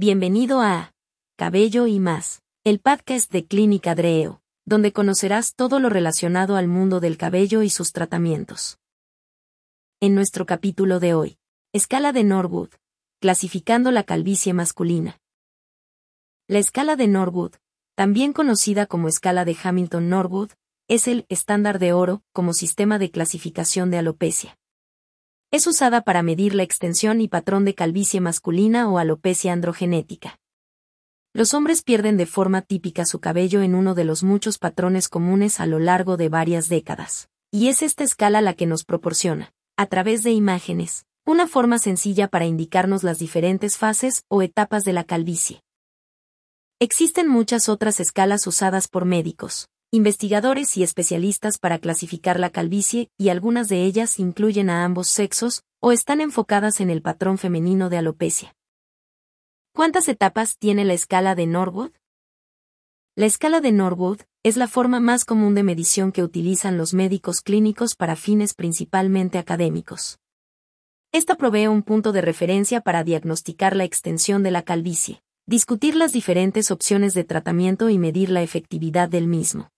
Bienvenido a Cabello y más, el podcast de Clínica Dreo, donde conocerás todo lo relacionado al mundo del cabello y sus tratamientos. En nuestro capítulo de hoy, escala de Norwood, clasificando la calvicie masculina. La escala de Norwood, también conocida como escala de Hamilton-Norwood, es el estándar de oro como sistema de clasificación de alopecia. Es usada para medir la extensión y patrón de calvicie masculina o alopecia androgenética. Los hombres pierden de forma típica su cabello en uno de los muchos patrones comunes a lo largo de varias décadas. Y es esta escala la que nos proporciona, a través de imágenes, una forma sencilla para indicarnos las diferentes fases o etapas de la calvicie. Existen muchas otras escalas usadas por médicos, investigadores y especialistas para clasificar la calvicie, y algunas de ellas incluyen a ambos sexos, o están enfocadas en el patrón femenino de alopecia. ¿Cuántas etapas tiene la escala de Norwood? La escala de Norwood es la forma más común de medición que utilizan los médicos clínicos para fines principalmente académicos. Esta provee un punto de referencia para diagnosticar la extensión de la calvicie, discutir las diferentes opciones de tratamiento y medir la efectividad del mismo.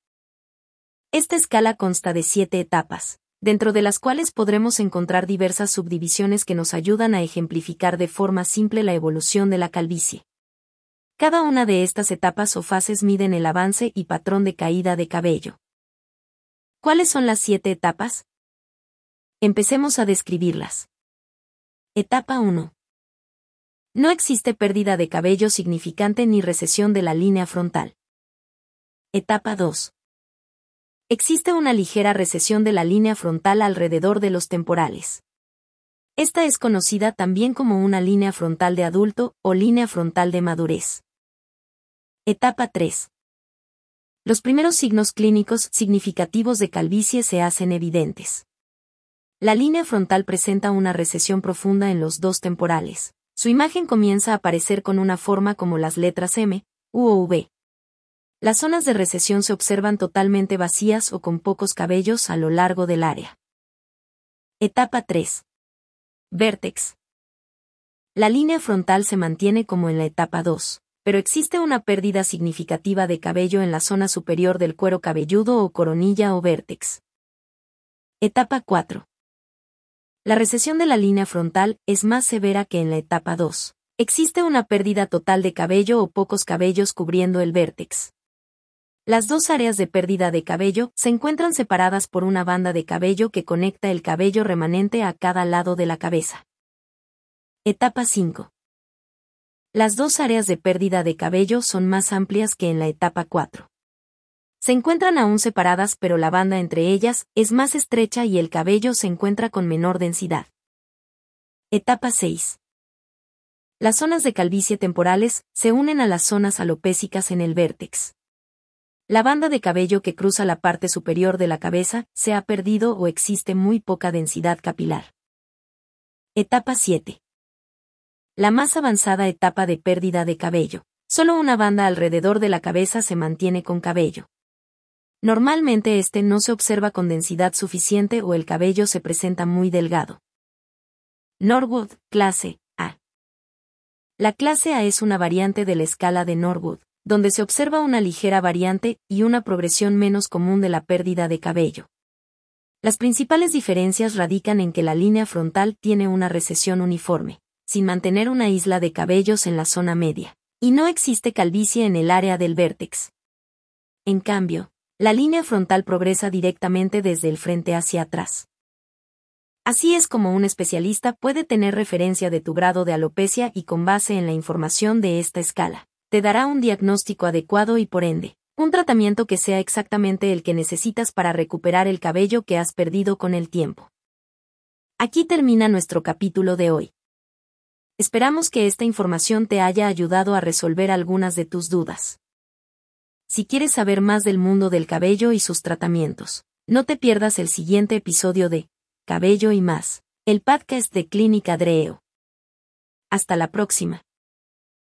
Esta escala consta de siete etapas, dentro de las cuales podremos encontrar diversas subdivisiones que nos ayudan a ejemplificar de forma simple la evolución de la calvicie. Cada una de estas etapas o fases miden el avance y patrón de caída de cabello. ¿Cuáles son las siete etapas? Empecemos a describirlas. Etapa 1. No existe pérdida de cabello significante ni recesión de la línea frontal. Etapa 2 existe una ligera recesión de la línea frontal alrededor de los temporales. Esta es conocida también como una línea frontal de adulto o línea frontal de madurez. Etapa 3. Los primeros signos clínicos significativos de calvicie se hacen evidentes. La línea frontal presenta una recesión profunda en los dos temporales. Su imagen comienza a aparecer con una forma como las letras M, U o V. Las zonas de recesión se observan totalmente vacías o con pocos cabellos a lo largo del área. Etapa 3. Vértex. La línea frontal se mantiene como en la etapa 2, pero existe una pérdida significativa de cabello en la zona superior del cuero cabelludo o coronilla o vértex. Etapa 4. La recesión de la línea frontal es más severa que en la etapa 2. Existe una pérdida total de cabello o pocos cabellos cubriendo el vértex. Las dos áreas de pérdida de cabello se encuentran separadas por una banda de cabello que conecta el cabello remanente a cada lado de la cabeza. Etapa 5. Las dos áreas de pérdida de cabello son más amplias que en la etapa 4. Se encuentran aún separadas pero la banda entre ellas es más estrecha y el cabello se encuentra con menor densidad. Etapa 6. Las zonas de calvicie temporales se unen a las zonas alopésicas en el vértex. La banda de cabello que cruza la parte superior de la cabeza se ha perdido o existe muy poca densidad capilar. Etapa 7. La más avanzada etapa de pérdida de cabello. Solo una banda alrededor de la cabeza se mantiene con cabello. Normalmente este no se observa con densidad suficiente o el cabello se presenta muy delgado. Norwood, clase A. La clase A es una variante de la escala de Norwood donde se observa una ligera variante y una progresión menos común de la pérdida de cabello. Las principales diferencias radican en que la línea frontal tiene una recesión uniforme, sin mantener una isla de cabellos en la zona media, y no existe calvicie en el área del vértex. En cambio, la línea frontal progresa directamente desde el frente hacia atrás. Así es como un especialista puede tener referencia de tu grado de alopecia y con base en la información de esta escala te dará un diagnóstico adecuado y por ende, un tratamiento que sea exactamente el que necesitas para recuperar el cabello que has perdido con el tiempo. Aquí termina nuestro capítulo de hoy. Esperamos que esta información te haya ayudado a resolver algunas de tus dudas. Si quieres saber más del mundo del cabello y sus tratamientos, no te pierdas el siguiente episodio de Cabello y más, el podcast de Clínica Dreo. Hasta la próxima.